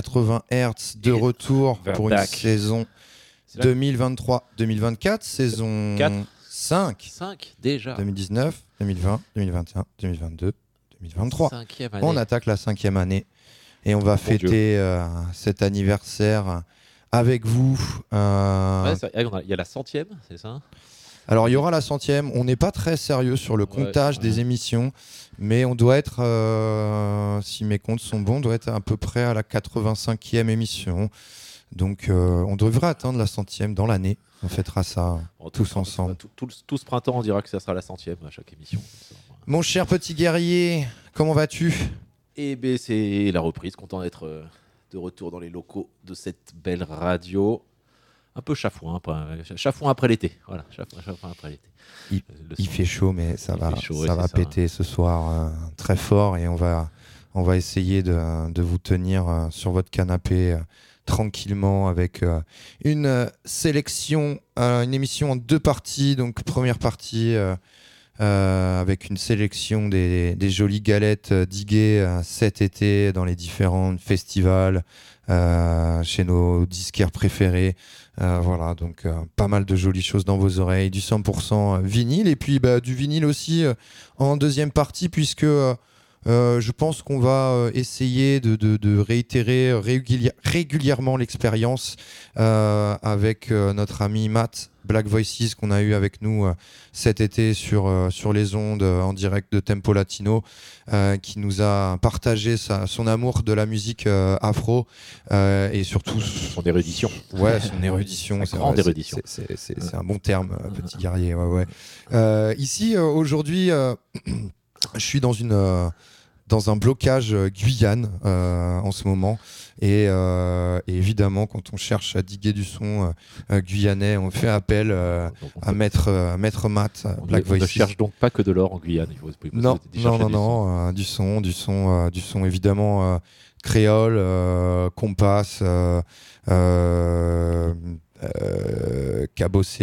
80 Hz de Et retour pour une saison C'est la 2023-2024, saison Quatre. 5, 5 déjà. 2019, 2020, 2021, 2022, 2023. Cinquième année. On attaque la cinquième année et on va fêter euh, cet anniversaire avec vous. euh, Ouais, c'est- on a- Il y a la centième, c'est ça? Alors il y aura la centième. On n'est pas très sérieux sur le comptage ouais. des émissions, mais on doit être, euh, si mes comptes sont bons, on doit être à peu près à la 85e émission. Donc euh, on devrait atteindre la centième dans l'année. On fêtera ça Bon, tous ensemble. Tout, tout- tout ce printemps, on dira que ça sera la centième à chaque émission. Mon cher petit guerrier, comment vas-tu? Et ben c'est la reprise, content d'être euh, de retour dans les locaux de cette belle radio. Un peu chafouin, après, chafouin après l'été. Voilà, chafouin, chafouin après l'été. Il, Euh, il fait chaud, mais ça Il va, chaud, ça va ça. péter ce soir euh, très fort et on va, on va essayer de, de vous tenir euh, sur votre canapé tranquillement avec euh, une euh, sélection, euh, une émission en deux parties. Donc première partie avec une sélection des, des jolies galettes diguées cet été dans les différents festivals chez nos disquaires préférés. Euh, voilà, donc euh, pas mal de jolies choses dans vos oreilles, du 100% vinyle. Et puis bah, du vinyle aussi euh, en deuxième partie puisque euh, euh, je pense qu'on va euh, essayer de, réitérer régulière- régulièrement l'expérience euh, avec euh, notre ami Matt Black Voices qu'on a eu avec nous euh, cet été sur, euh, sur les ondes euh, en direct de Tempo Latino, qui nous a partagé sa- son amour de la musique afro et surtout Son érudition. Ouais, son érudition. Sa grande érudition. c'est- un bon terme, petit guerrier. Ouais, ouais. Ici, aujourd'hui, je suis dans une. Dans un blocage euh, Guyane euh, en ce moment. Et, euh, et évidemment, quand on cherche à diguer du son euh, guyanais, on fait appel euh, on à maître, à maître Matt, on Black ne- on ne cherche donc pas que de l'or en Guyane. Il faut, il faut Non, non, non, du son. non, euh, du son, du son, du son évidemment créole, compas, euh,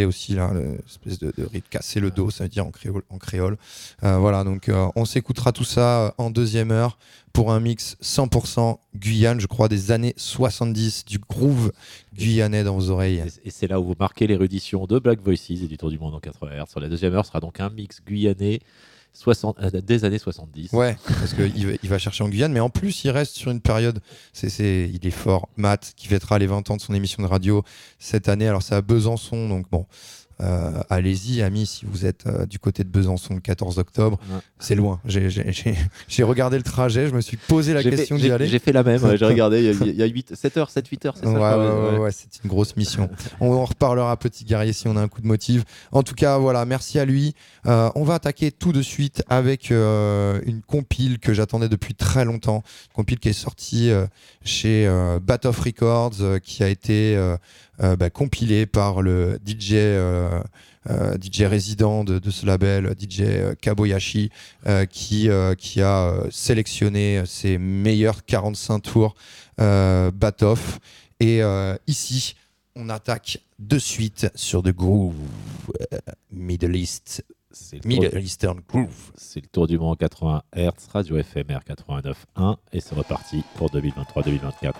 aussi là, l'espèce de, de rythme casser le dos, ça veut dire en créole. En créole. Euh, voilà, donc euh, on s'écoutera tout ça euh, en deuxième heure pour un mix 100% Guyane, je crois des années 70 du groove guyanais dans vos oreilles. Et, et c'est là où vous marquez l'érudition de Black Voices et du Tour du Monde en 80 Hz. Sur la deuxième heure sera donc un mix guyanais 60, euh, des années 70. Ouais, parce qu'il va, il va chercher en Guyane, mais en plus, il reste sur une période. C'est, c'est, il est fort. Matt, qui fêtera les 20 ans de son émission de radio cette année. Alors, c'est à Besançon, donc bon. Euh, allez-y, amis, si vous êtes euh, du côté de Besançon le 14 octobre. Ouais. C'est loin. J'ai, j'ai- j'ai- j'ai regardé le trajet, je me suis posé la question d'y aller. j'ai fait la même, ouais, j'ai regardé, il y a- il y a, 8, 7 heures, 7, 8 heures, c'est ça Ouais, ouais, c'est une grosse mission. on en reparlera, petit guerrier, si on a un coup de motif. En tout cas, voilà, merci à lui. Euh, on va attaquer tout de suite avec euh, une compile que j'attendais depuis très longtemps. Une compile qui est sortie euh, chez euh, Bat of Records, euh, qui a été bah, compilée par le DJ. euh, euh, DJ résident de, de ce label, DJ euh, Kaboyashi, euh, qui, euh, qui a euh, sélectionné ses meilleurs 45 tours euh, Bat-Off. Et euh, ici, on attaque de suite sur The Groove, euh, Middle East, Middle Eastern Groove. c'est le tour du monde 80 Hz, radio FMR 89.1 et c'est reparti pour 2023-2024.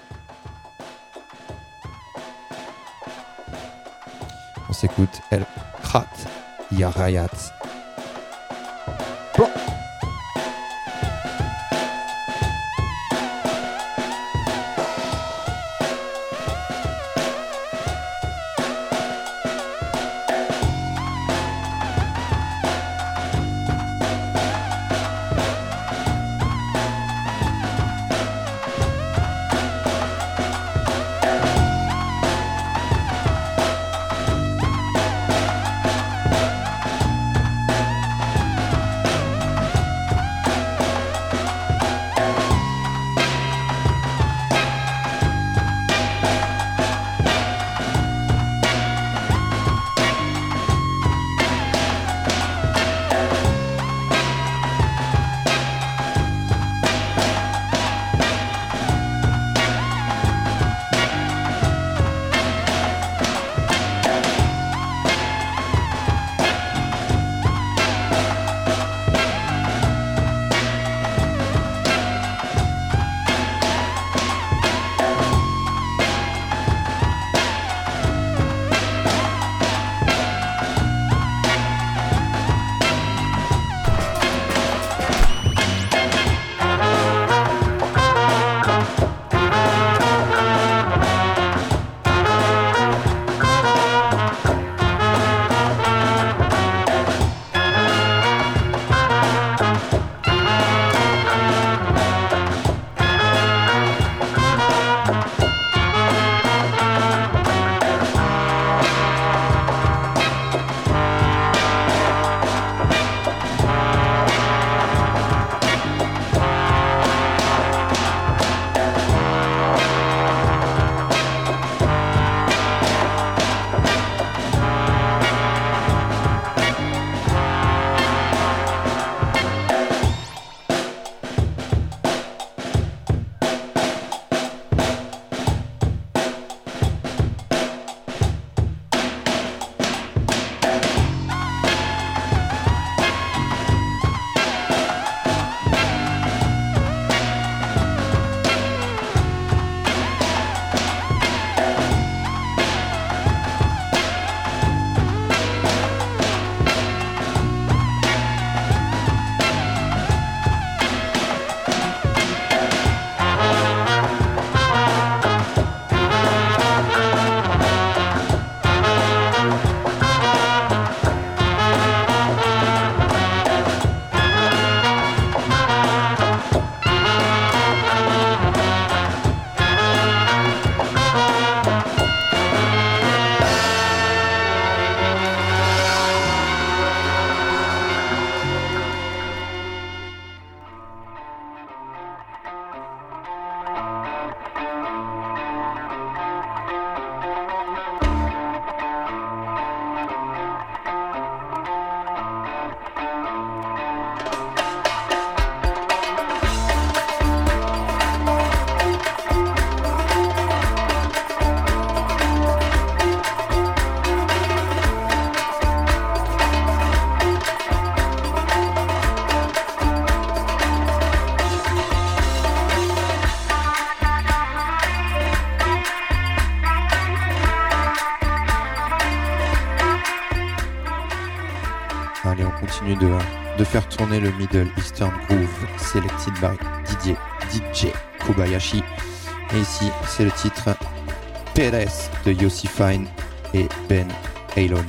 On s'écoute El Krat Yarayat. Middle Eastern Groove, selected by DJ, DJ Kobayashi. Et ici, c'est le titre Perez de Yossi Fine et Ben Aylon.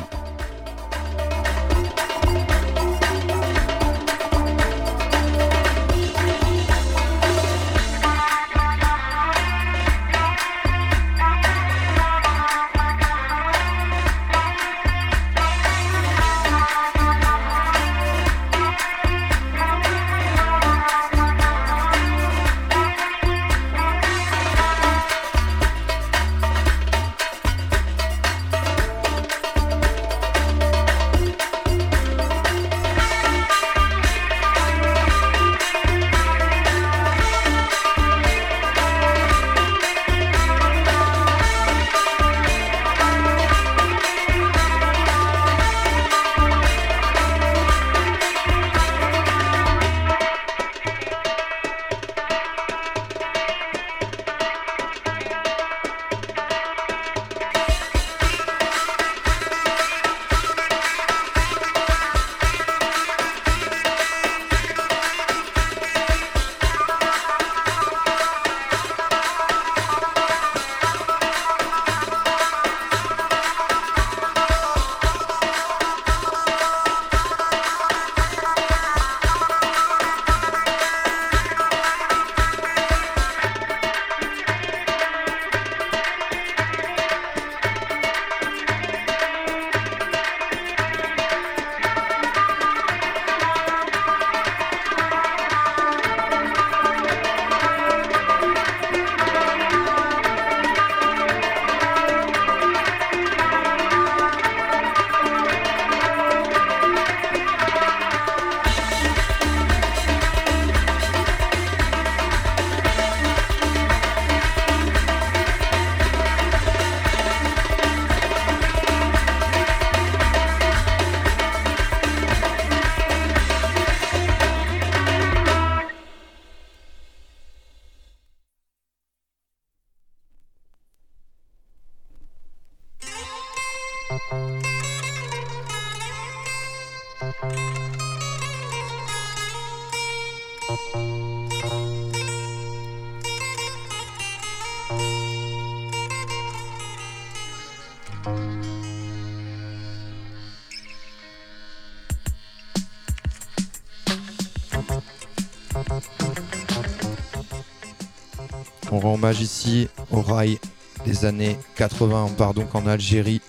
Hommage ici au rail des années 80. On part donc en Algérie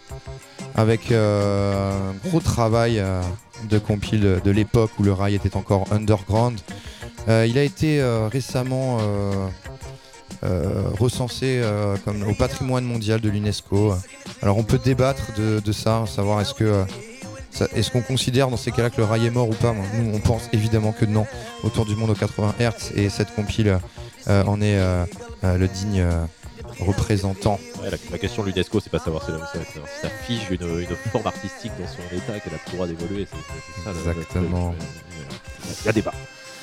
avec euh, un gros travail euh, de compile de l'époque où le rail était encore underground. Euh, il a été récemment recensé comme au patrimoine mondial de l'UNESCO. Alors on peut débattre de, ça, savoir est-ce est-ce qu'on considère dans ces cas-là que le rail est mort ou pas? Nous, on pense évidemment que non. Autour du monde aux 80 Hz et cette compile en est euh, euh, le digne euh, représentant. Ouais, la, la question de l'UNESCO, c'est pas savoir si, ça fige une, une forme artistique dans son état qu'elle a le droit d'évoluer. Exactement. Il y a débat.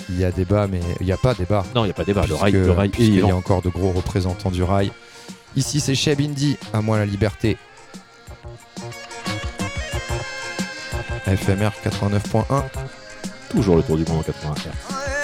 Il y a débat, mais il n'y a pas débat. Non, il n'y a pas débat. Le rail, le rail puisqu'il y a encore de gros représentants du rail. Ici, c'est Cheb Indy, à moi la liberté. FMR 89.1. Toujours le tour du monde en 80 Hz.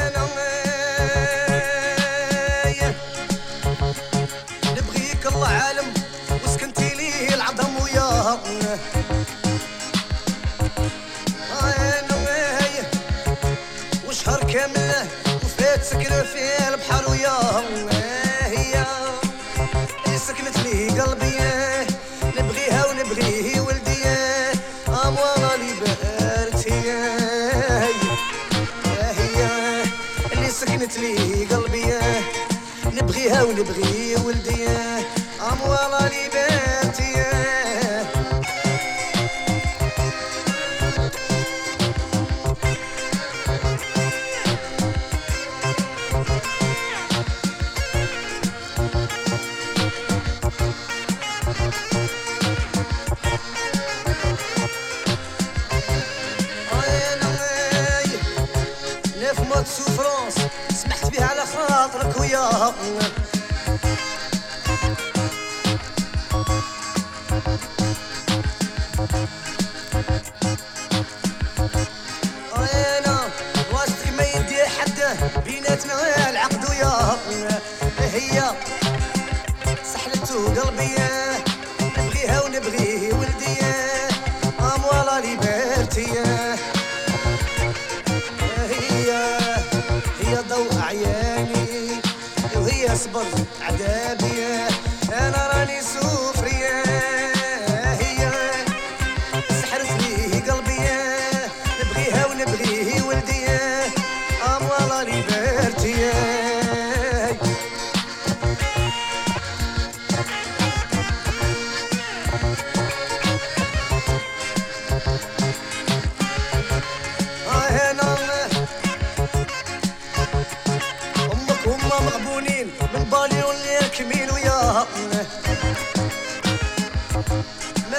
Mm-hmm.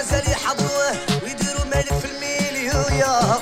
مازال يحضروه ويديروا مالك في الميلي وياها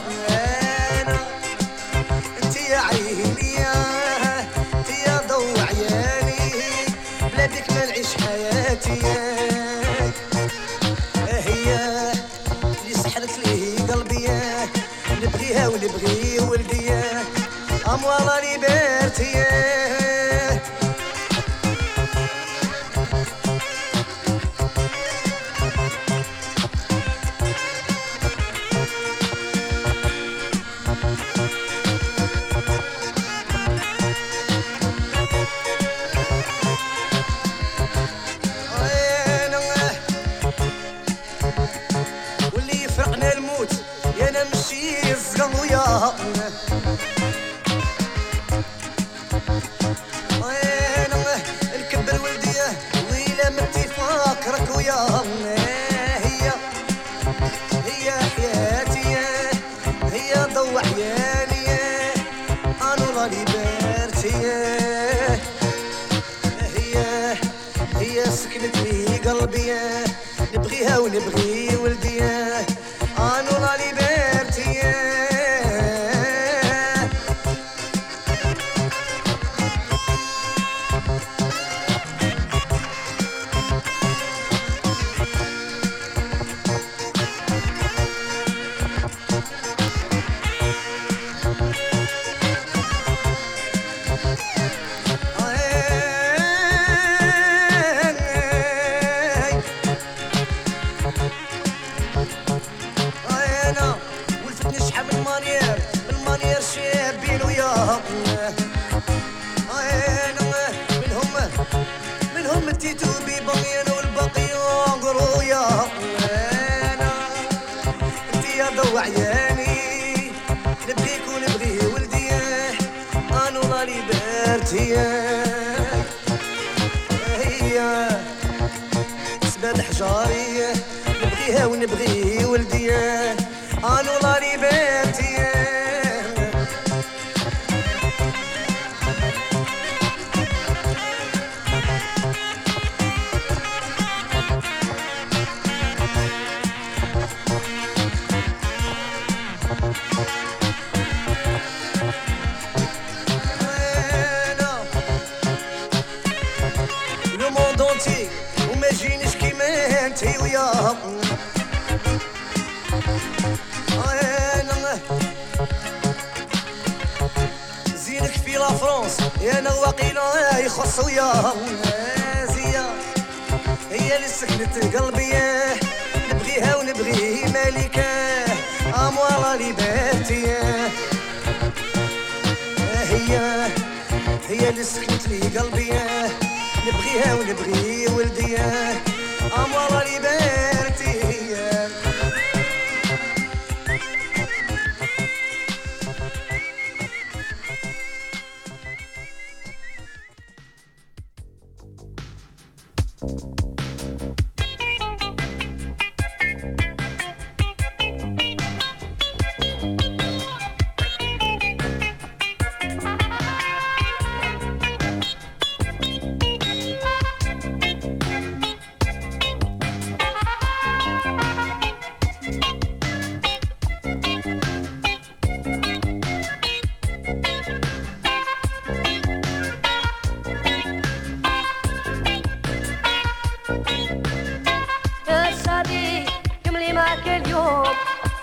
يا سعدي كملي معك اليوم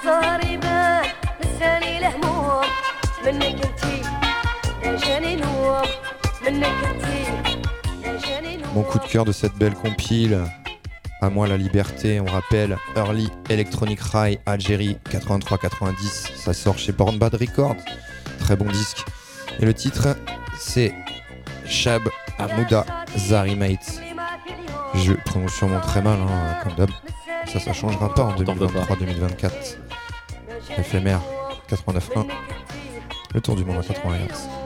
صار يبان لساني الهموم منك انتي يا جاني نوم منك انتي يا جاني نوم Mon coup de cœur de cette belle compile, à moi la liberté, on rappelle Early Electronic High Algérie 83-90, ça sort chez Born Bad Records, très bon disque. Et le titre c'est Shab Amouda Zarimate. Je prononce sûrement très mal, hein, comme d'hab. Ça, ça changera pas en T'en veux pas. 2023-2024. Éphémère 89.1, le tour du monde à 80 Hz.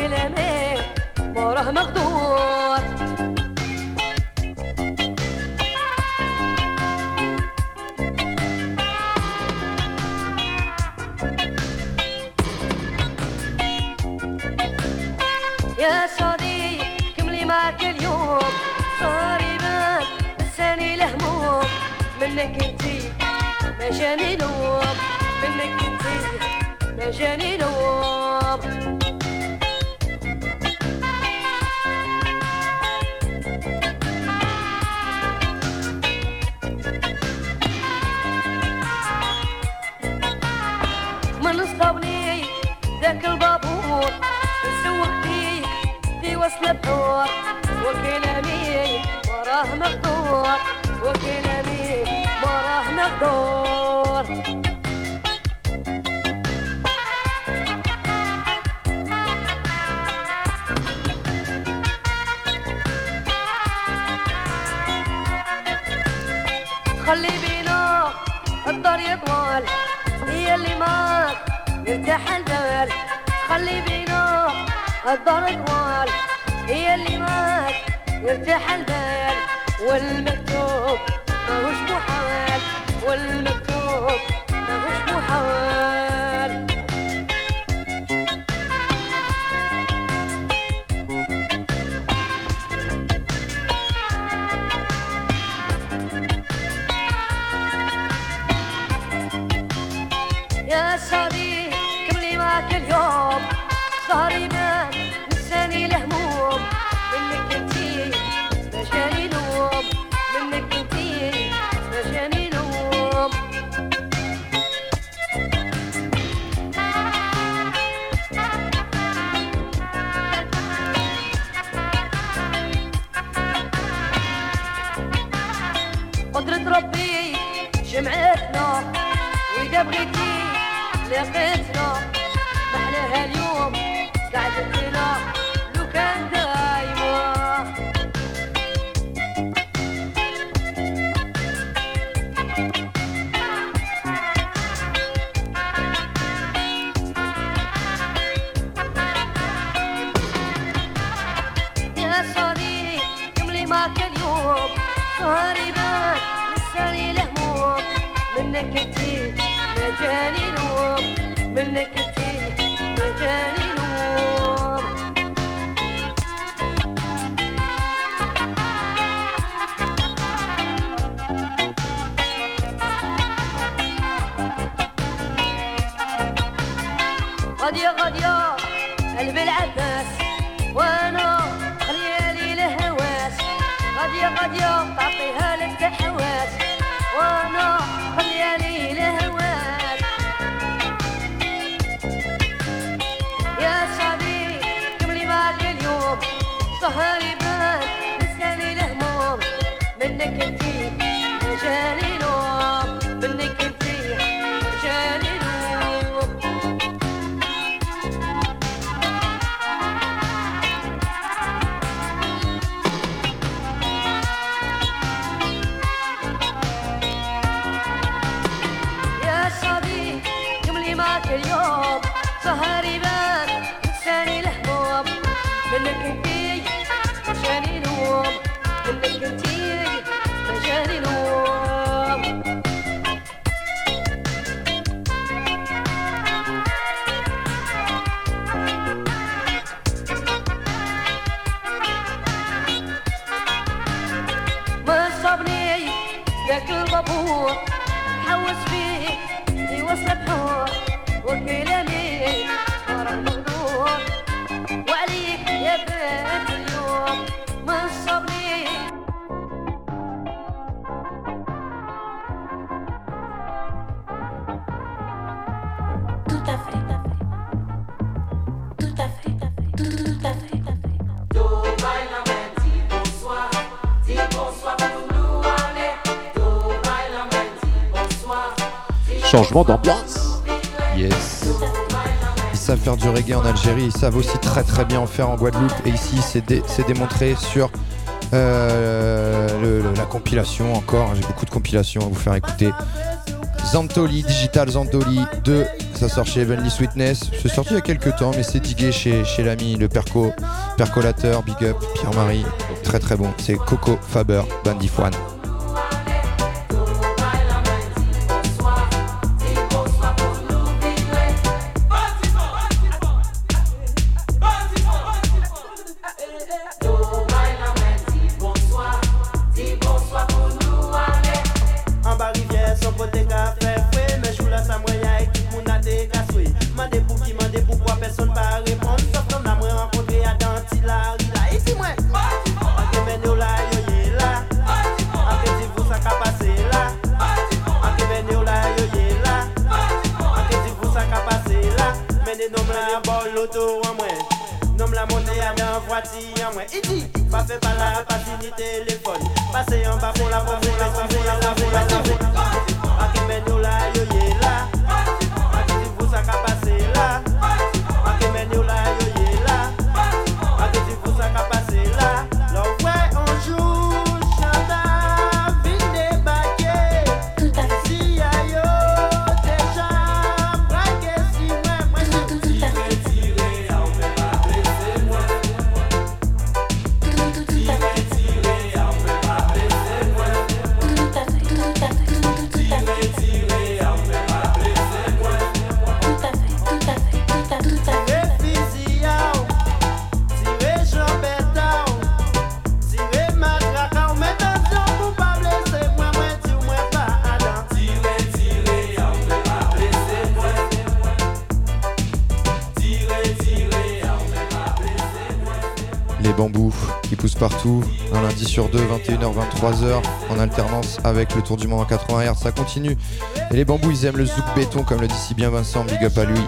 وكلامي ما راه مقدور يا صديق كملي معك اليوم. صار يبان لساني الهموم منك انتي ما جاني نوم. منك انتي ما جاني نوم. وراه مقدور وكلامي وراه مقدور خلي بينا الدار يطول. هي اللي معك يرتاح البال. خلي بينا الدار يطول. هي اللي معك يرتاح البال والمكتوب ماهوش محال والمكتوب غادية غادية قلبي العباس. l'Algérie, ils savent aussi très très bien en faire en Guadeloupe. Et ici, c'est démontré sur euh, la compilation encore. J'ai beaucoup de compilations à vous faire écouter. Zantoli, Digital Zantoli 2, ça sort chez Heavenly Sweetness. C'est sorti il y a quelques temps, mais c'est digué chez, l'ami, le perco, percolateur, Big Up, Pierre-Marie. Très très bon. C'est Coco Faber, Bandit un lundi sur deux, 21h, 23h, en alternance avec le Tour du Monde en 80 Hz, ça continue. Et les bambous, ils aiment le zouk béton, comme le dit si bien Vincent, big up à lui.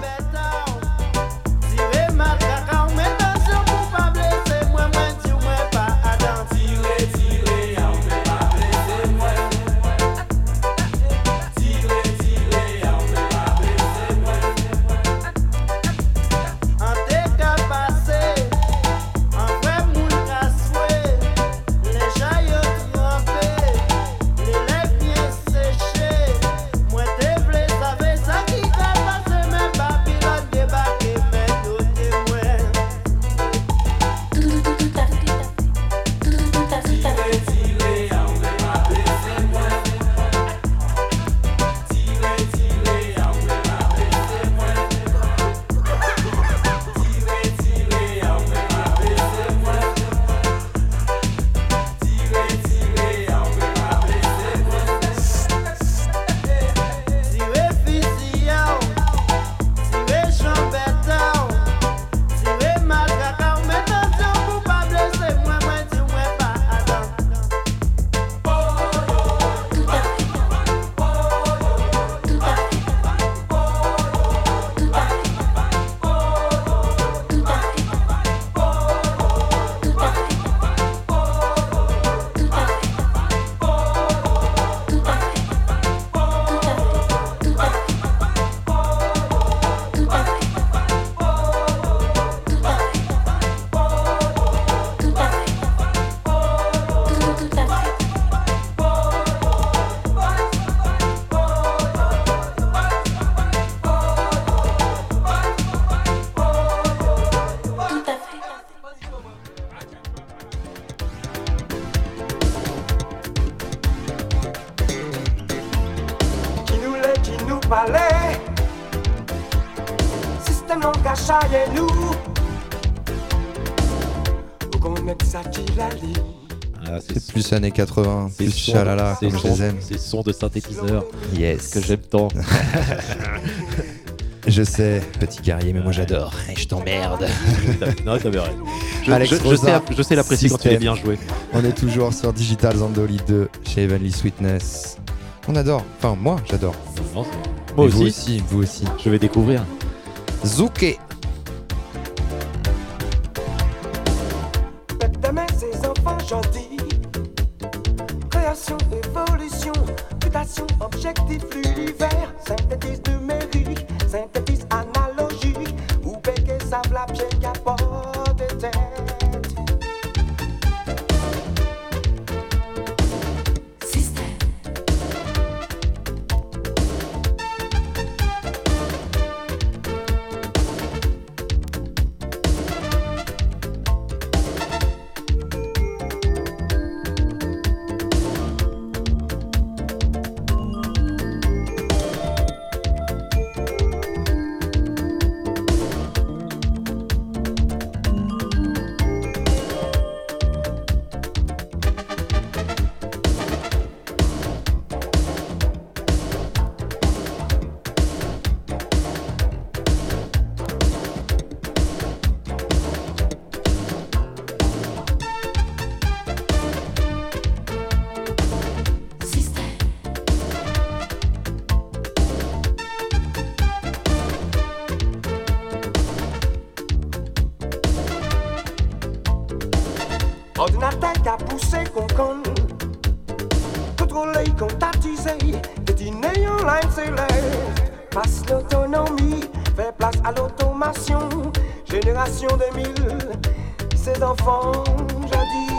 Plus années 80, c'est plus chalala, comme je les aime. Ces sons de synthétiseur Yes. que j'aime tant. Je sais, petit guerrier, mais moi j'adore. Et je t'emmerde. non, t'avais raison. Je, Alex je- je Rosa, sais, je sais l'apprécier quand il est bien joué. On est toujours sur Digital Zandoli 2 chez Heavenly Sweetness. On adore. Enfin, moi, j'adore. Moi Et Vous aussi, aussi, vous aussi. je vais découvrir. Zouké. Ordinateur qui a poussé qu'on conne. Contrôler, comptatiser, détiner en line s'élève. Passe l'autonomie, fait place à l'automation. Génération 2000, ces enfants jadis.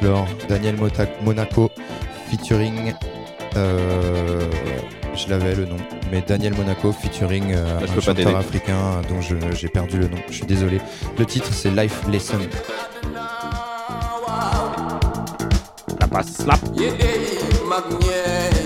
Dance. Daniel Mota- Monaco featuring. euh, je l'avais le nom, mais Daniel Monaco featuring euh, un chanteur africain dont je- j'ai perdu le nom. Je suis désolé. Le titre c'est Life Lesson. La passe slap. yéen de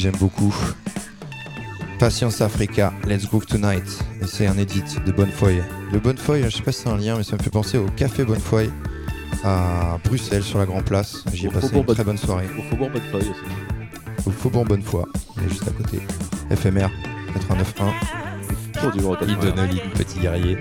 j'aime beaucoup. Patience Africa, Let's Groove Tonight. Et c'est un edit de Bonnefoy. Le Bonnefoy, hein, je sais pas si c'est un lien, mais ça me fait penser au Café Bonnefoy à Bruxelles sur la Grand Place. J'y ai passé une très bonne soirée. Au Faubourg Bonnefoy aussi. Au Faubourg Bonnefoy, et juste à côté. FMR 89.1. Toujours du Petit guerrier.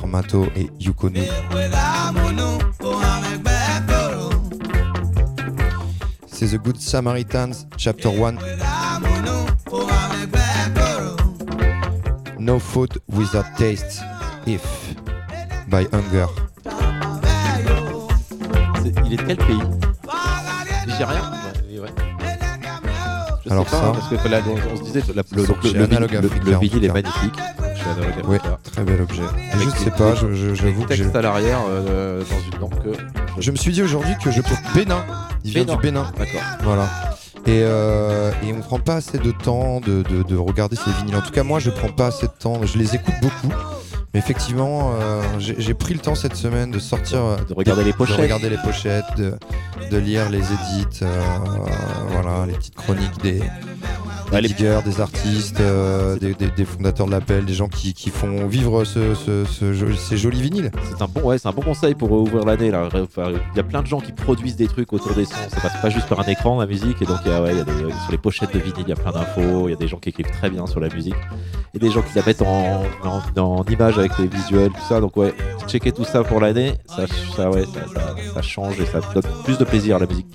Formato et Yukono. C'est The Good Samaritans, Chapter 1. No Food Without Taste, If, by Hunger. Il est de quel pays Nigeria je Alors ça, hein, on, se disait, la, le, le, le, le, le, le, le, je ne sais pas, j'avoue que. Texte à l'arrière euh, dans une langue. Je me suis dit aujourd'hui que je peux. Bénin Il vient du Bénin. D'accord. Voilà. Et, euh, on ne prend pas assez de temps de, regarder ces vinyles. En tout cas, moi, je prends pas assez de temps. Je les écoute beaucoup. Mais effectivement, euh, j'ai pris le temps cette semaine de sortir. De regarder les pochettes. De regarder les pochettes, de, lire les édits, voilà, les petites chroniques des, des diggers, des artistes, euh, des, des- des fondateurs de l'appel, des gens qui, qui font vivre ce- ce- ce jo- ces jolis vinyles. C'est un bon, ouais, c'est un bon conseil pour ouvrir l'année Il y a plein de gens qui produisent des trucs autour des sons. Ça passe pas juste par un écran la musique. Et donc il y a, ouais, il y a des- sur les pochettes de vinyle, il y a plein d'infos. Il y a des gens qui écrivent très bien sur la musique et des gens qui la mettent en, en, en image avec les visuels, tout ça. Donc ouais, checker tout ça pour l'année, ça, ça, ouais, ça, ça- ça change et ça donne plus de plaisir à la musique.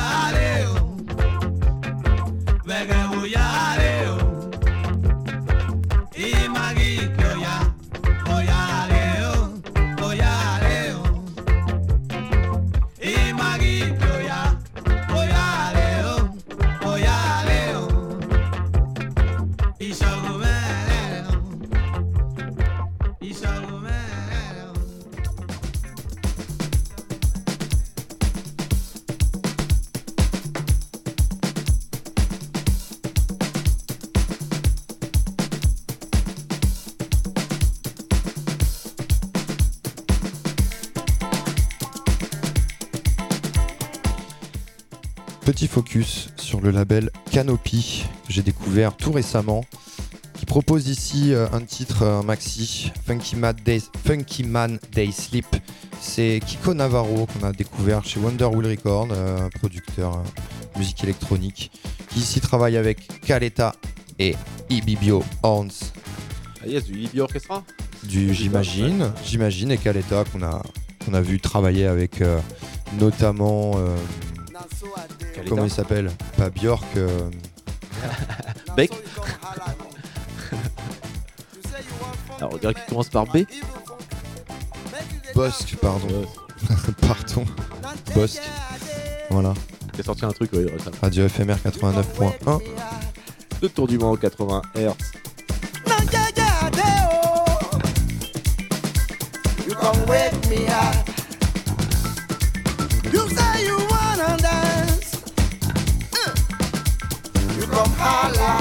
I focus sur le label Canopy j'ai découvert tout récemment qui propose ici euh, un titre euh, un maxi Funky, Mad Funky Man Day Sleep. C'est Kiko Navarro qu'on a découvert chez Wonderwheel Record, euh, producteur musique électronique qui ici travaille avec Caleta et Ibibio Horns. Ah yes, du Ibibio Orchestra du, j'imagine, j'imagine, et Caleta qu'on a, qu'on a vu travailler avec notamment Comment hein. il s'appelle Pas Björk. Euh... Beck Alors, regarde qui commence par B. Bosque, pardon. pardon. Bosque. Voilà. Il a sorti un truc, ouais, ça. Radio FMR 89.1. Le tour du monde 80 Hz. Allah.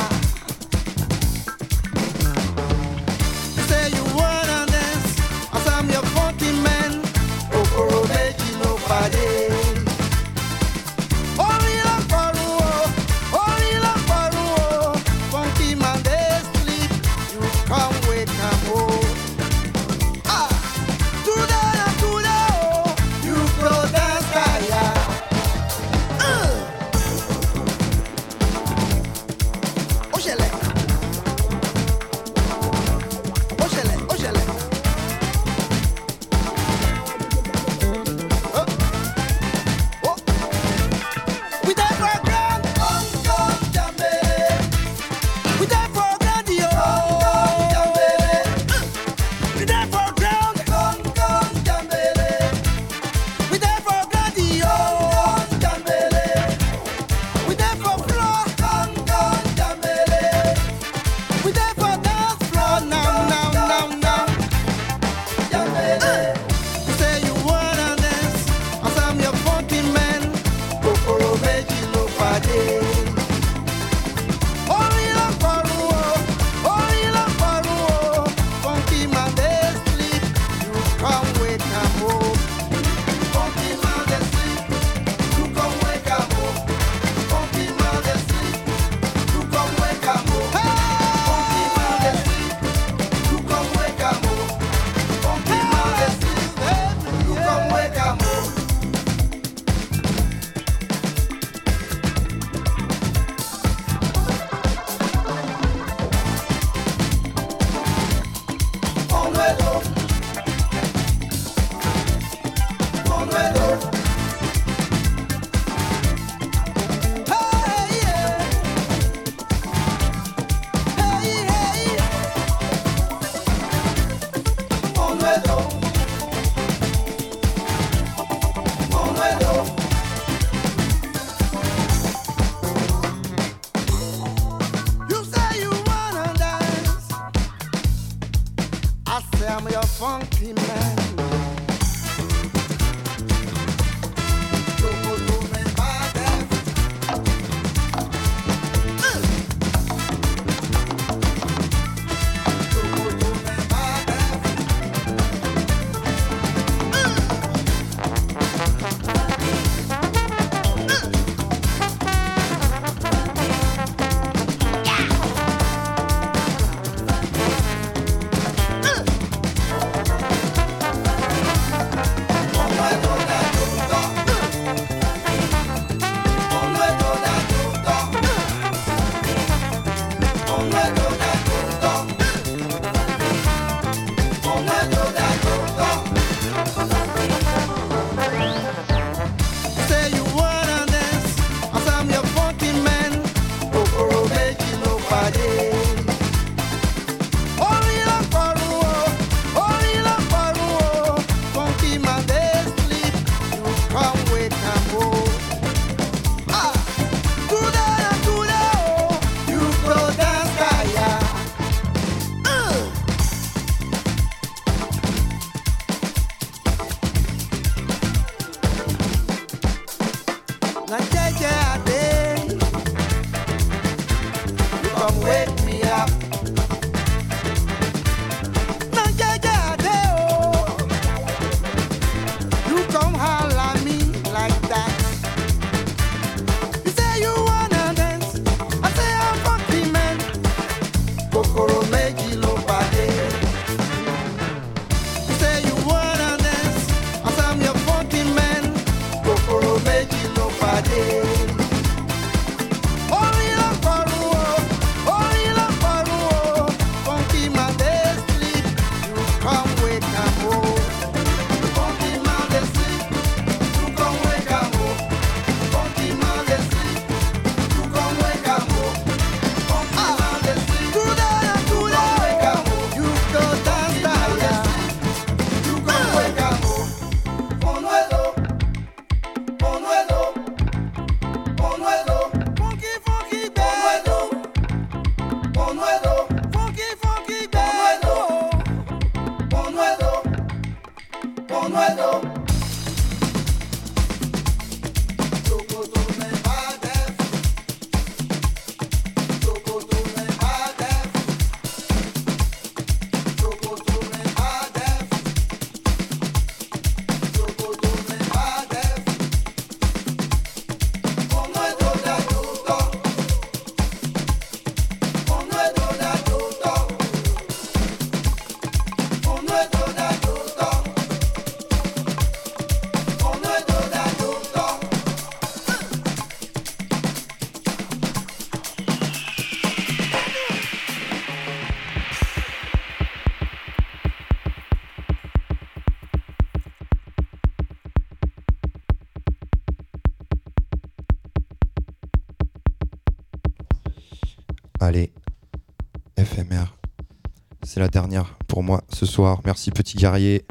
C'est la dernière pour moi ce soir. Merci petit guerrier.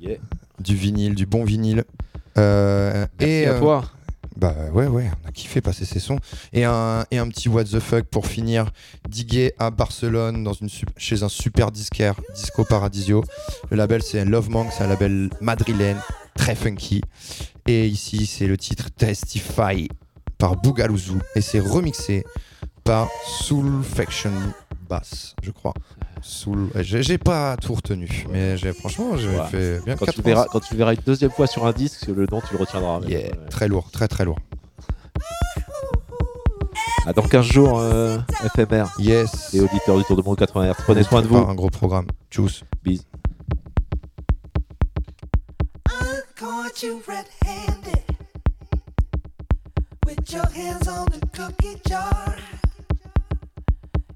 Yeah. Du vinyle, du bon vinyle. Euh, Merci et, à euh, toi. Bah ouais, ouais, on a kiffé passer ces sons. Et un, et un petit what the fuck pour finir. Digué à Barcelone dans une, chez un super disquaire, Disco Paradisio. Le label c'est Love Monk, c'est un label madrilène, très funky. Et ici c'est le titre Testify par Bougalouzu. Et c'est remixé par Soulfaction Bass, je crois. Soul... J'ai pas tout retenu, mais franchement j'ai fait bien Quand tu, 80. le verras, quand tu le verras une deuxième fois sur un disque, le nom tu le retiendras. mais- Yeah, ouais. très lourd, très très lourd. À dans 15 jours, euh, FMR. Yes. Et auditeurs du Tour de Monde 80 Hz. Prenez soin de vous. Un gros programme. Tchuss. Bis. caught you red-handed with your hands on the cookie jar.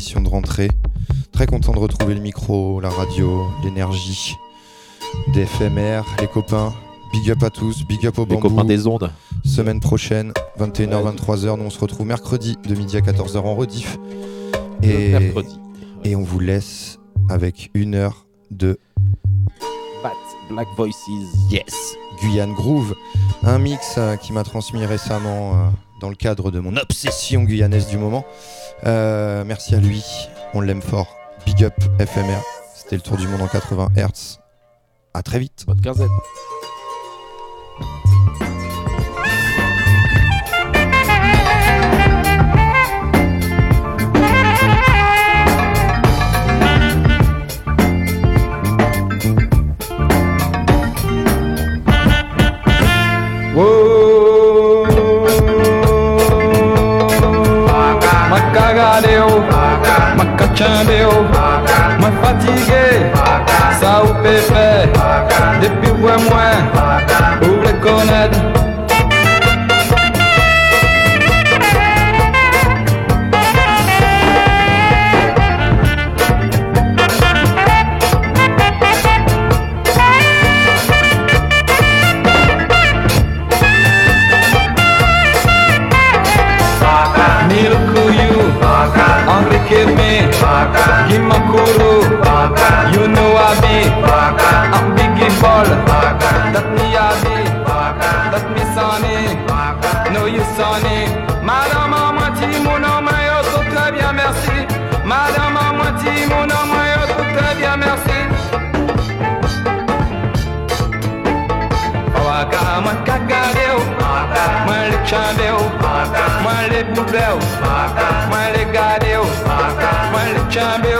émission de rentrée. Très content de retrouver le micro, la radio, l'énergie, des FMR, les copains. Big up à tous, big up aux Les bambous. copains des ondes. Semaine prochaine, 21h, 23h. Nous, on se retrouve mercredi de midi à 14h en rediff. Et, mercredi. et on vous laisse avec une heure de Bat Black Voices. Yes. Guyane Groove, un mix euh, qui m'a transmis récemment euh, dans le cadre de mon obsession guyanaise du moment. Euh, merci à lui, on l'aime fort. Big up FMR, c'était le tour du monde en 80 Hz. À très vite. Macachandeu, mais fatigué, ça ou pépé, depuis ouais moi, le boubleu, moi le gadeu,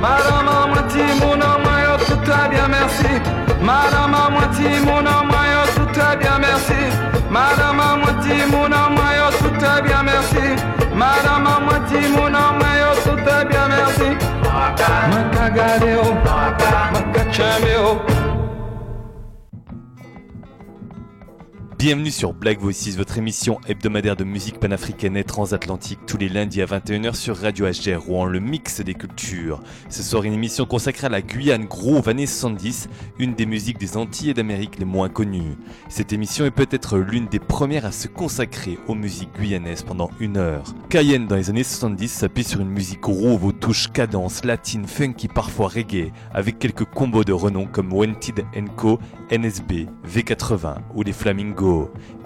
Madame à moitié, mon yo, tout très bien, merci. Madame à moitié, mon yo, tout très bien, merci. Madame à moitié, mon yo, tout très bien, merci. Madame à moitié, mon yo, tout très bien, merci. Macagadeo, macachameo. Bienvenue sur Black Voices, votre émission hebdomadaire de musique panafricaine et transatlantique tous les lundis à 21h sur Radio HGR Rouen, le mix des cultures. Ce soir, une émission consacrée à la Guyane Groove années 70, une des musiques des Antilles et d'Amérique les moins connues. Cette émission est peut-être l'une des premières à se consacrer aux musiques guyanaises pendant une heure. Cayenne dans les années 70 s'appuie sur une musique groove aux touches cadence, latine, funky, parfois reggae, avec quelques combos de renom comme Wanted Co, NSB, V80 ou les Flamingos.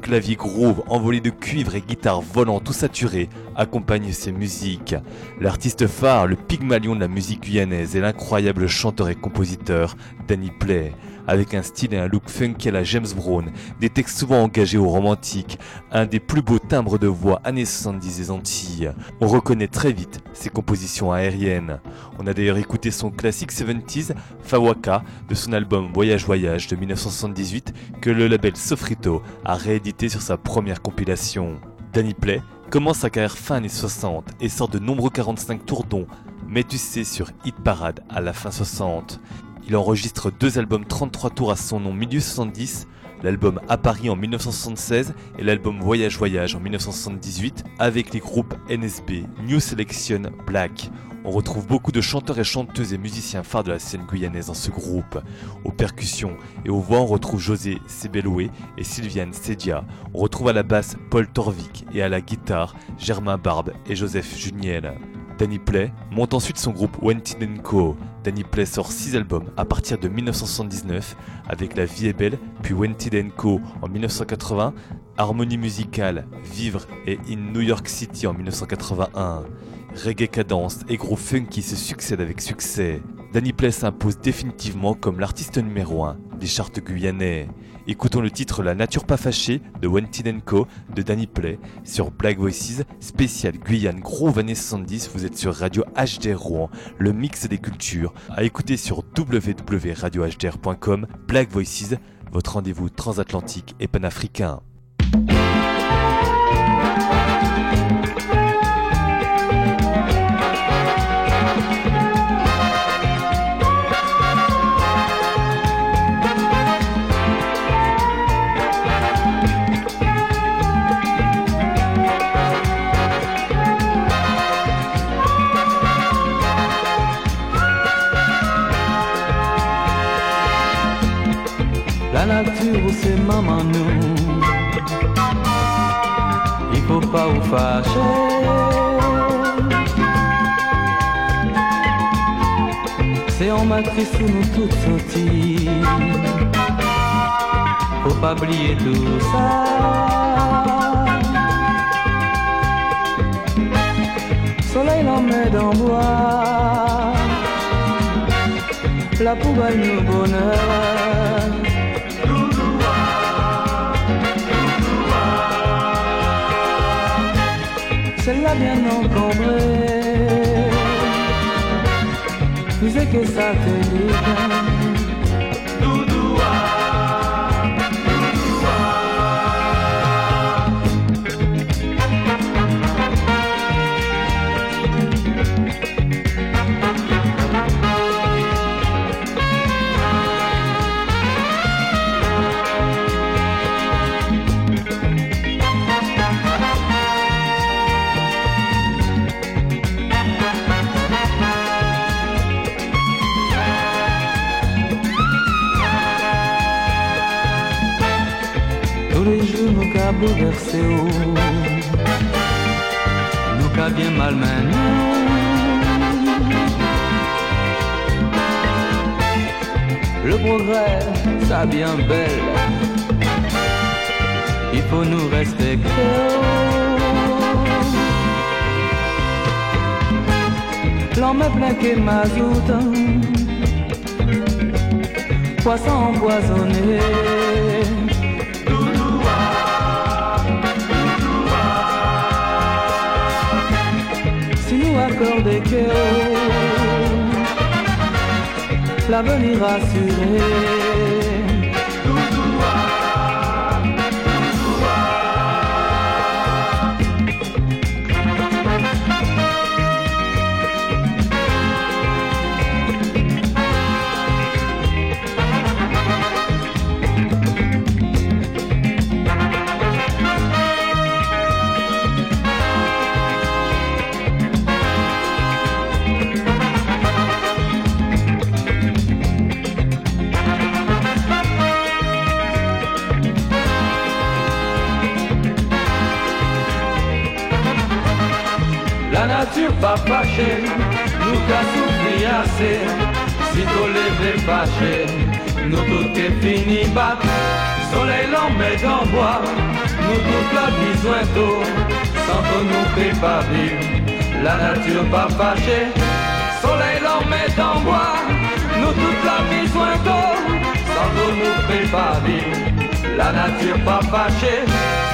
Clavier groove, envolé de cuivre et guitare volant tout saturé accompagnent ces musiques. L'artiste phare, le pygmalion de la musique guyanaise est l'incroyable chanteur et compositeur Danny Play. Avec un style et un look funky à la James Brown, des textes souvent engagés ou romantiques, un des plus beaux timbres de voix années 70 des Antilles. On reconnaît très vite ses compositions aériennes. On a d'ailleurs écouté son classique 70s, Fawaka, de son album Voyage Voyage de 1978, que le label Sofrito a réédité sur sa première compilation. Danny Play commence sa carrière fin années 60 et sort de nombreux 45 tours dont Métussé sur Hit Parade à la fin 60. Il enregistre deux albums 33 tours à son nom milieu 70, l'album À Paris en 1976 et l'album Voyage Voyage en 1978 avec les groupes NSB, New Selection, Black. On retrouve beaucoup de chanteurs et chanteuses et musiciens phares de la scène guyanaise dans ce groupe. Aux percussions et aux voix, on retrouve José Sebeloué et Sylviane Sedia. On retrouve à la basse Paul Torvik et à la guitare Germain Barbe et Joseph Juniel. Danny Play monte ensuite son groupe Wentin Co. Danny Play sort 6 albums à partir de 1979 avec La vie est belle, puis Wentin Co. en 1980, Harmonie musicale, Vivre et In New York City en 1981. Reggae cadence et gros funky se succèdent avec succès. Danny Play s'impose définitivement comme l'artiste numéro 1 des charts guyanais. Écoutons le titre La nature pas fâchée de Wentin Co de Danny Play sur Black Voices, spécial Guyane Groove années 70. Vous êtes sur Radio HD Rouen, le mix des cultures. À écouter sur www.radiohdr.com. Black Voices, votre rendez-vous transatlantique et panafricain. C'est maman nous. Il faut pas vous fâcher. C'est en matrice où nous toutes sortis. Faut pas oublier tout ça. Soleil l'en met dans bois. La poubelle nous bonheur. Celle-là bien encombrée. Disais que ça bouleversé Nous qu'a bien malmené Le progrès, ça bien belle. Il faut nous respecter L'homme plein que mazout. Poisson empoisonné nous accordons que l'avenir assuré. Nature pas fâchée, nous qu'a souffri assez. Si tu les fâché, nous tout est fini bat. Soleil l'en met en bois, nous toute la besoin d'eau. Sans que nous fait pas vivre, la nature pas fâchée. Soleil l'en met en bois, nous toute la. Sans que nous fait pas vivre, la nature pas fâchée.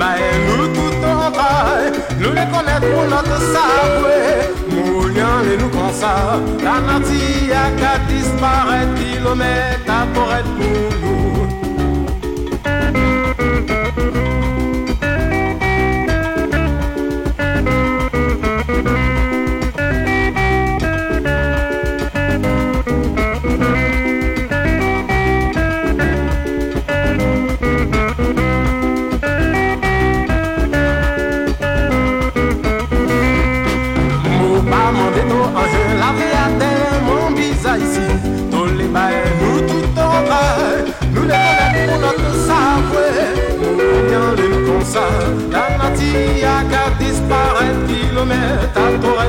mais nous tout en nous les connaîtrons notre savoir. Mouillant les nous comme ça, la nantie a qu'à disparaître, kilomètre pour être pour nous. à qu'à disparaître kilomètre à toi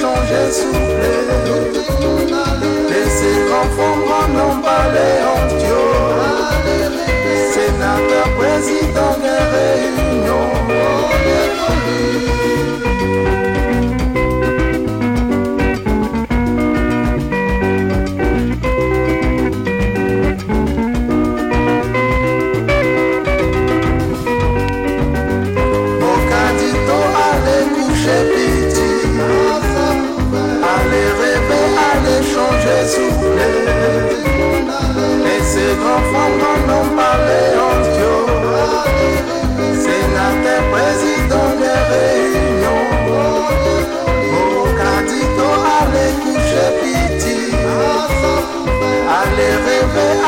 changer souffler. Laissez enfants grand nombre aller en Dieu. Sénateur, président des réunions.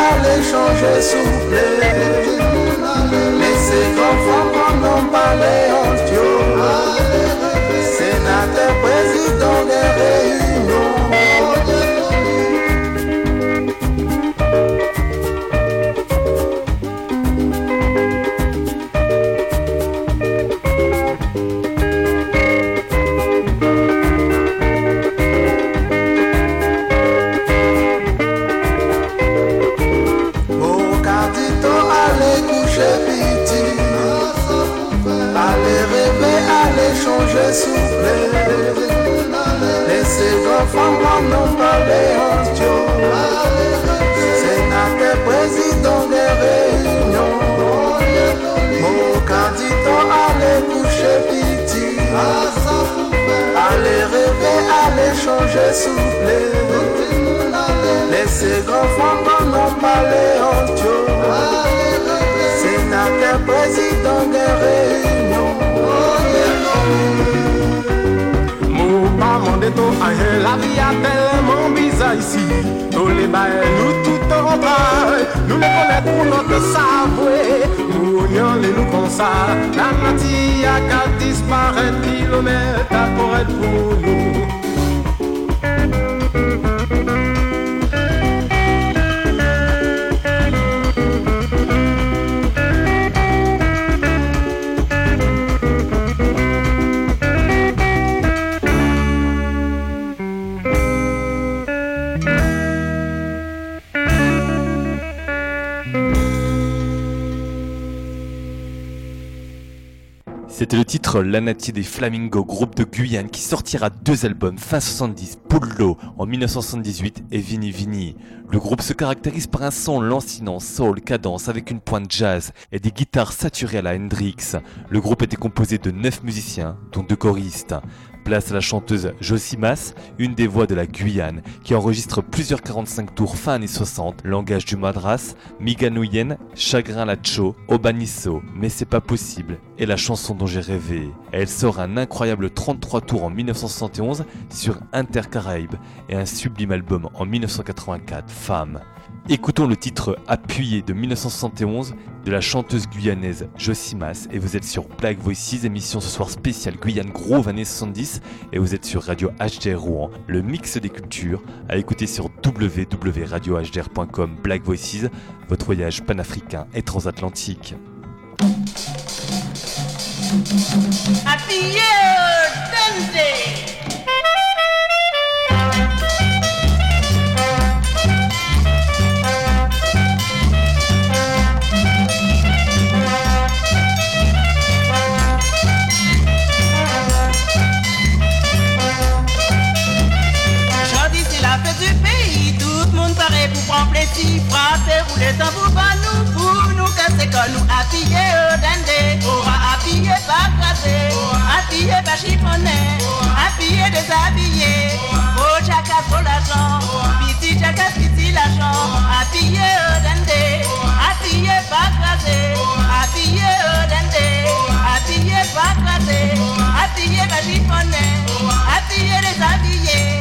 Allez changer souffler. Laissez grands femmes non parler en Dieu. Des Flamingo, groupe de Guyane qui sortira deux albums fin 70, Pullo en 1978 et Vini Vini. Le groupe se caractérise par un son lancinant, soul, cadence avec une pointe jazz et des guitares saturées à la Hendrix. Le groupe était composé de neuf musiciens, dont deux choristes. Place à la chanteuse Josimas, une des voix de la Guyane, qui enregistre plusieurs 45 tours fin années 60, langage du madras, Miganouyen, Chagrin Lacho, Obanisso, Mais c'est pas possible, et la chanson dont j'ai rêvé. Elle sort un incroyable 33 tours en 1971 sur Intercaraïbes et un sublime album en 1984, Femme. Écoutons le titre Appuyé de 1971 de la chanteuse guyanaise Josimas et vous êtes sur Black Voices, émission ce soir spéciale Guyane Grove années 70 et vous êtes sur Radio HDR Rouen, le mix des cultures à écouter sur www.radiohdr.com Black Voices, votre voyage panafricain et transatlantique. Appuyez Dundee. Aujourd'hui nous casser quand nous appuyés au dindé, aura appuyé pas crasé, appuyé pas chiffonné, appuyé déshabillé, oh chacun pour l'argent, piti chacun piti l'argent, dindé, appuyé pas crasé, appuyé au dindé, appuyé pas crasé, appuyé pas chiffonné, appuyé déshabillé,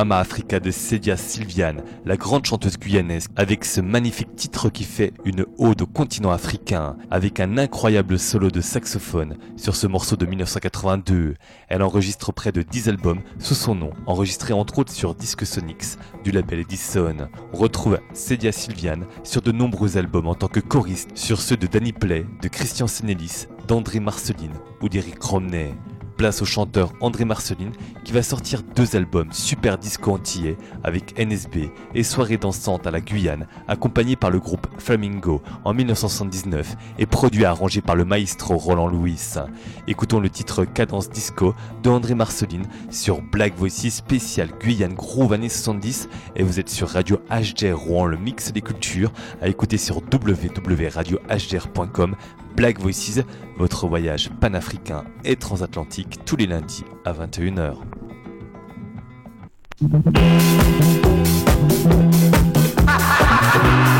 Mama Africa de Cedia Sylviane, la grande chanteuse guyanaise, avec ce magnifique titre qui fait une ode au continent africain, avec un incroyable solo de saxophone sur ce morceau de 1982. Elle enregistre près de 10 albums sous son nom, enregistrés entre autres sur Disque Sonics du label Edison. On retrouve Cedia Sylviane sur de nombreux albums en tant que choriste, sur ceux de Danny Play, de Christian Senelis, d'André Marceline ou d'Eric Romney place au chanteur André Marceline qui va sortir deux albums super disco antillais avec NSB et Soirée dansante à la Guyane, accompagné par le groupe Flamingo en 1979 et produit et arrangé par le maestro Roland Louis. Écoutons le titre Cadence Disco de André Marceline sur Black Voices spécial Guyane Groove années 70 et vous êtes sur Radio HDR Rouen, le mix des cultures, à écouter sur www.radiohdr.com Black Voices, votre voyage panafricain et transatlantique tous les lundis à 21h. Thank you.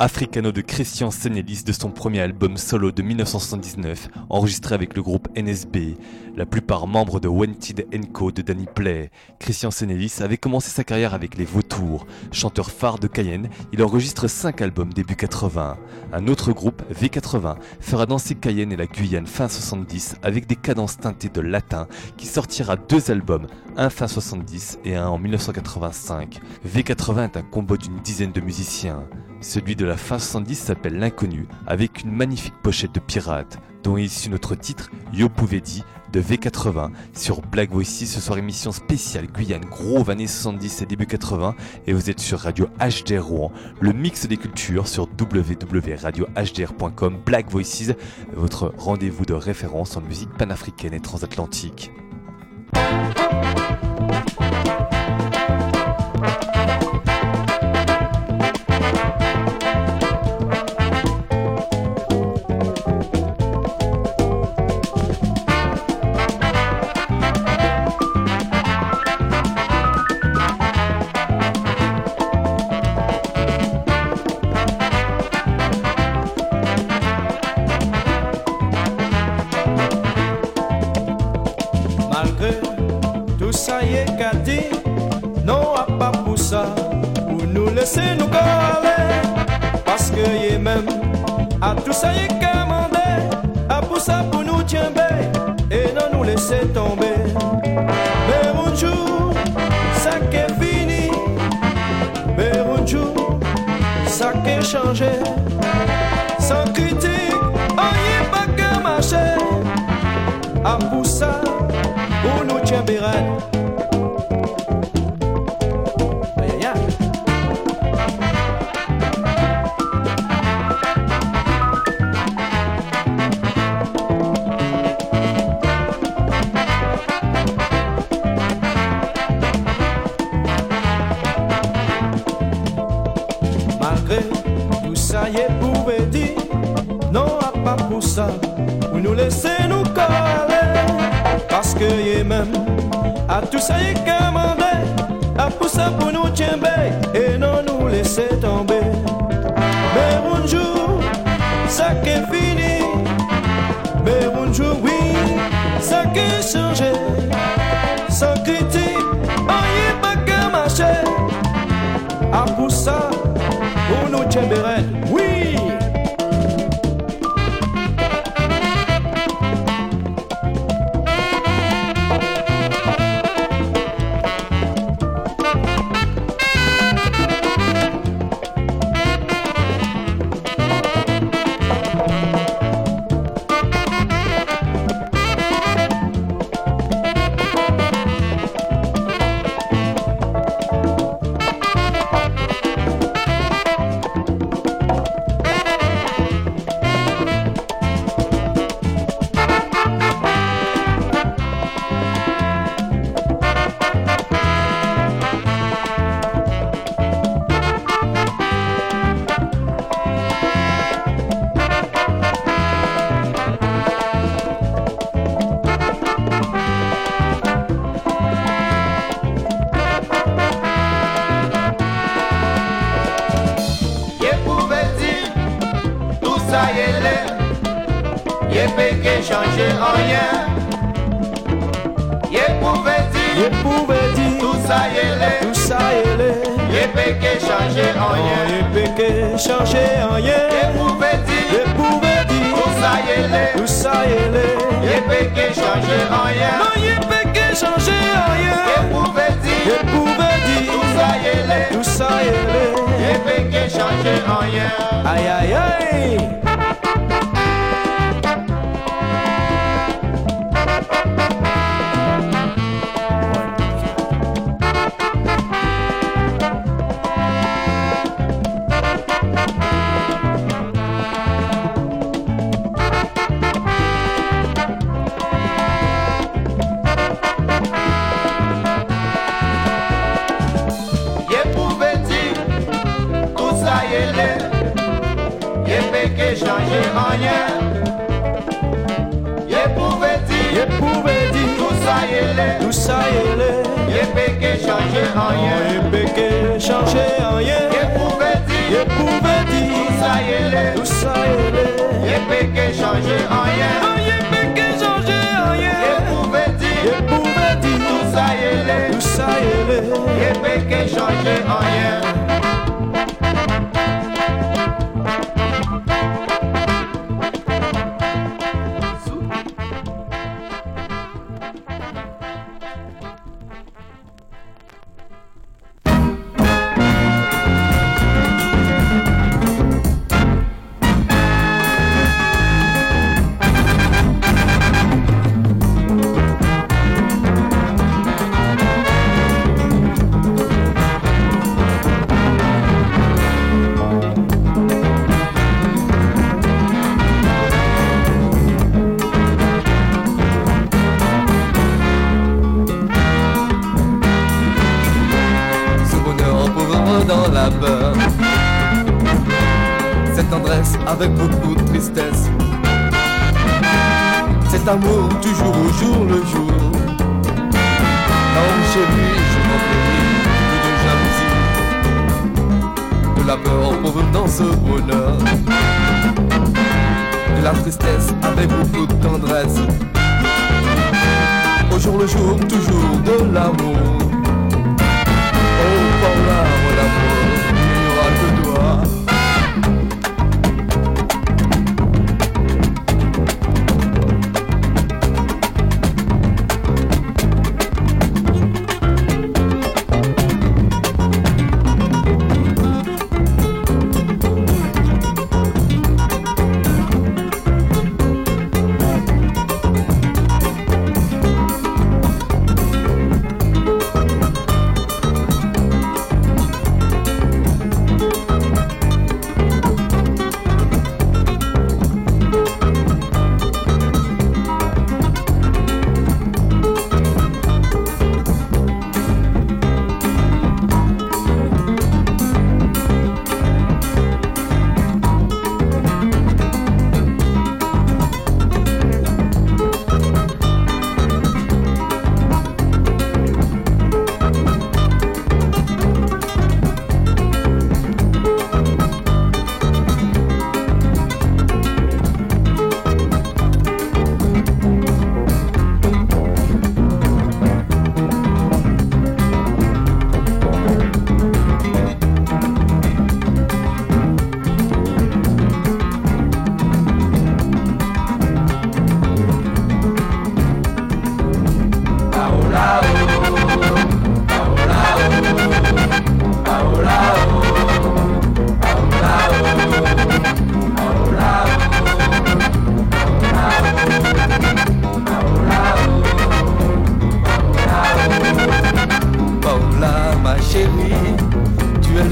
Africano de Christian De son premier album solo de 1979, enregistré avec le groupe NSB, la plupart membres de Wanted Co de Danny Play. Christian Senelis avait commencé sa carrière avec les Vautours. Chanteur phare de Cayenne, il enregistre 5 albums début 80. Un autre groupe, V80, fera danser Cayenne et la Guyane fin 70 avec des cadences teintées de latin qui sortira deux albums, un fin 70 et un en 1985. V80 est un combo d'une dizaine de musiciens. Celui de la fin 70 s'appelle L'Inconnu, avec une magnifique pochette de pirate, dont est issu notre titre Yo pouvait dit de V80 sur Black Voices ce soir émission spéciale Guyane. Gros années 70 et début 80 et vous êtes sur Radio HDR Rouen, le mix des cultures sur www.radiohdr.com Black Voices, votre rendez-vous de référence en musique panafricaine et transatlantique. Qu'a mandé, à pour ça pour nous tiens et non nous laisser tomber. Mais un jour, ça qu'est fini, mais un jour, ça qu'est changé. Sans critique, on y est pas qu'à marcher. À pour ça, pour nous tiens À tout ça y est commandé À ça pour nous tiens Et non nous laisser tomber. Mais un jour Ça qu'est fini. Mais un jour oui Ça qu'est changé. Sans critique On y est pas qu'à marcher à ça, pour nous Tchemberen, Aïe aïe aïe.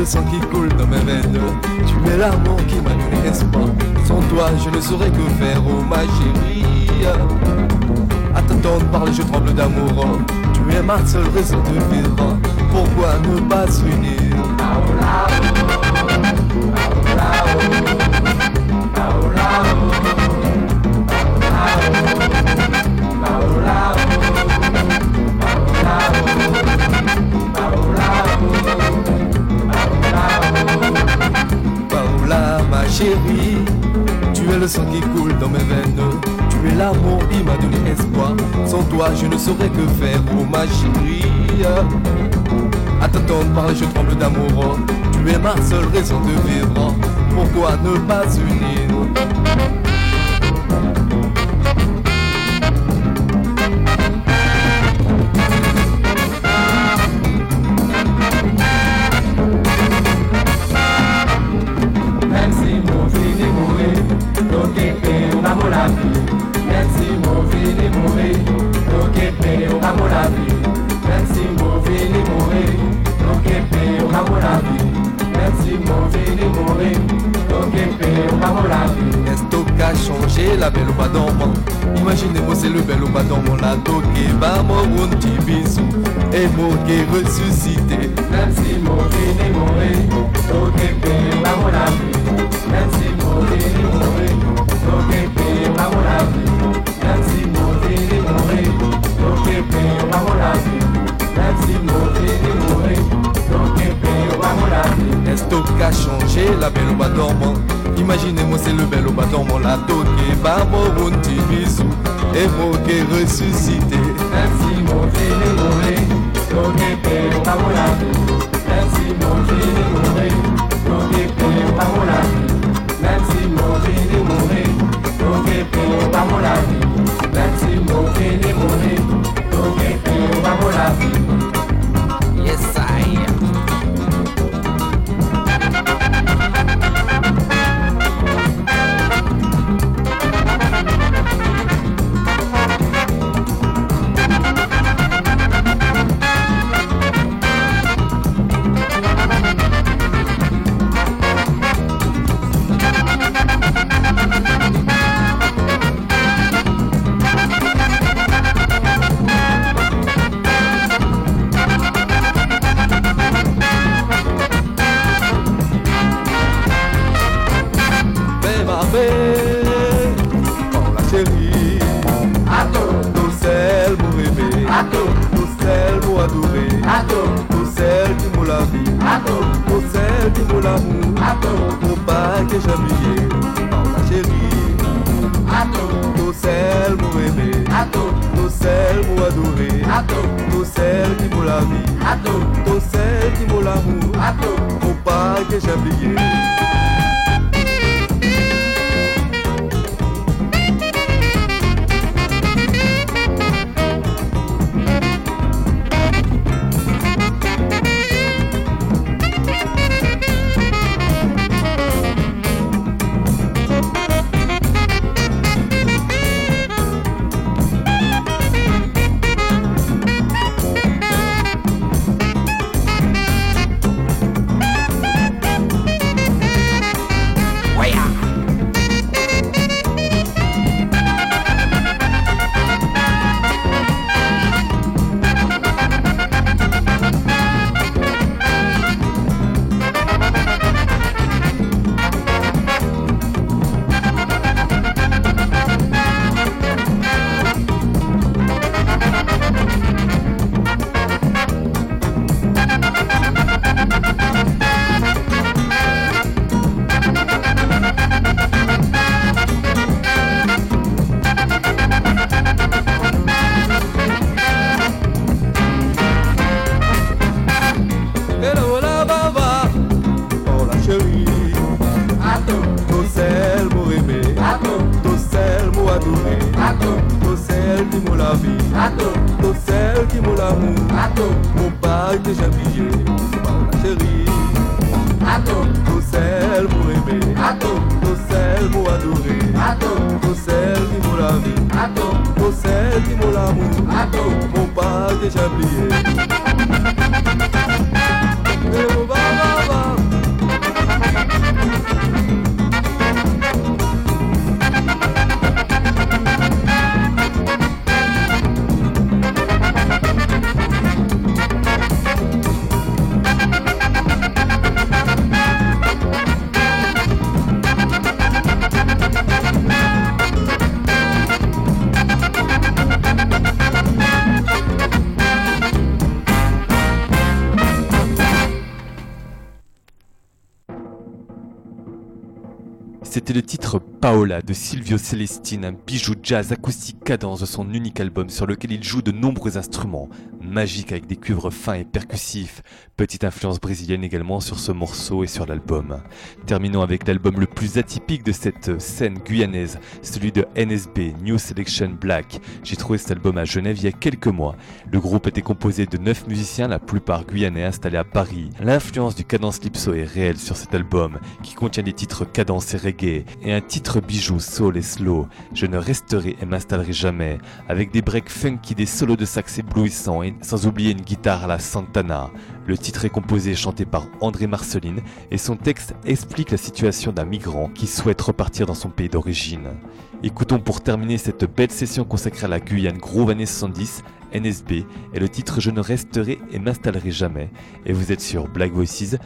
Sang qui coule dans mes veines. Tu es l'amour qui m'a donné espoir. Sans toi, je ne saurais que faire, oh ma chérie. À t'entendre parler, je tremble d'amour. Tu es ma seule raison de vivre. Pourquoi ne pas s'unir? Ma chérie, tu es le sang qui coule dans mes veines. Tu es l'amour qui m'a donné espoir. Sans toi, je ne saurais que faire, oh ma chérie. À t'entendre parler, je tremble d'amour. Tu es ma seule raison de vivre. Pourquoi ne pas unir? Imaginez-moi c'est le bel au dormant La toqué va mon petit bisou Et mon qui ressuscité Même si mon est mourir, mon. Même si mon mon fils est mourir, donc épée au bas la vie. Esto qu'a changé la belle Imaginez-moi c'est le bel au bas dormant La toqué va mon petit bisou Et mon qui ressuscité si mon fils est mourir, donc épée au bas la vie. si mon fini mourir, nous qui payons pas mon. Même si mon mon mon De Silvio Celestine, un bijou jazz acoustique cadence de son unique album sur lequel il joue de nombreux instruments, magiques avec des cuivres fins et percussifs. Petite influence brésilienne également sur ce morceau et sur l'album. Terminons avec l'album le plus atypique de cette scène guyanaise, celui de NSB, New Selection Black. J'ai trouvé cet album à Genève il y a quelques mois. Le groupe était composé de 9 musiciens, plupart guyanais installés à Paris. L'influence du cadence lipso est réelle sur cet album, qui contient des titres cadence et reggae, et un titre bijou soul et slow. Je ne resterai et m'installerai jamais, avec des breaks funky, des solos de sax éblouissants, et sans oublier une guitare à la Santana. Le titre est composé et chanté par André Marceline, et son texte explique la situation d'un migrant qui souhaite repartir dans son pays d'origine. Écoutons pour terminer cette belle session consacrée à la Guyane Groove années 70, NSB, et le titre Je ne resterai et m'installerai jamais. Et vous êtes sur Black Voices.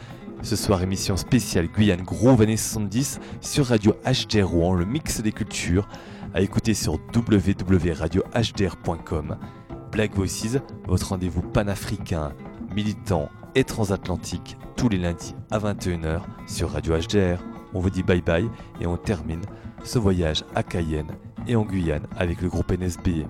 Ce soir, émission spéciale Guyane Groove années 70 sur Radio HDR Rouen, le mix des cultures, à écouter sur www.radiohdr.com. Black Voices, votre rendez-vous panafricain, militant et transatlantique, tous les lundis à 21h sur Radio HDR. On vous dit bye bye et on termine ce voyage à Cayenne et en Guyane avec le groupe NSB.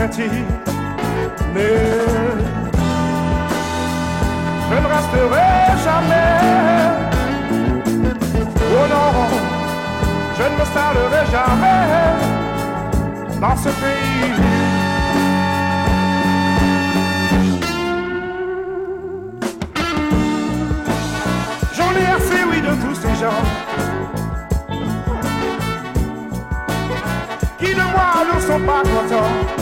Mais je ne resterai jamais. Oh non, je ne m'installerai jamais dans ce pays. J'en ai assez, oui, de tous ces gens qui de moi ne sont pas contents.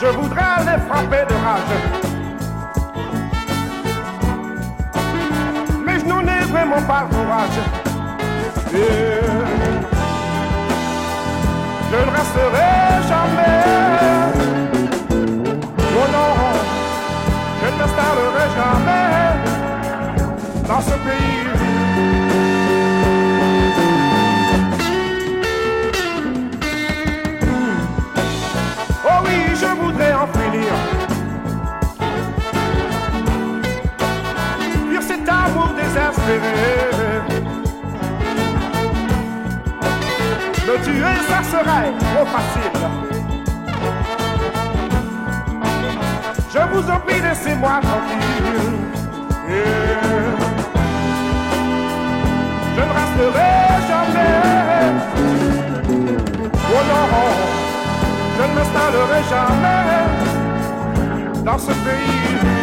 Je voudrais les frapper de rage. Mais je n'en ai vraiment pas courage. Je ne resterai jamais. Oh non, je ne m'installerai jamais dans ce pays. Désespéré. Me tuer, ça serait trop facile. Je vous en prie, laissez-moi tranquille. Je ne resterai jamais. Oh non, je ne m'installerai jamais dans ce pays.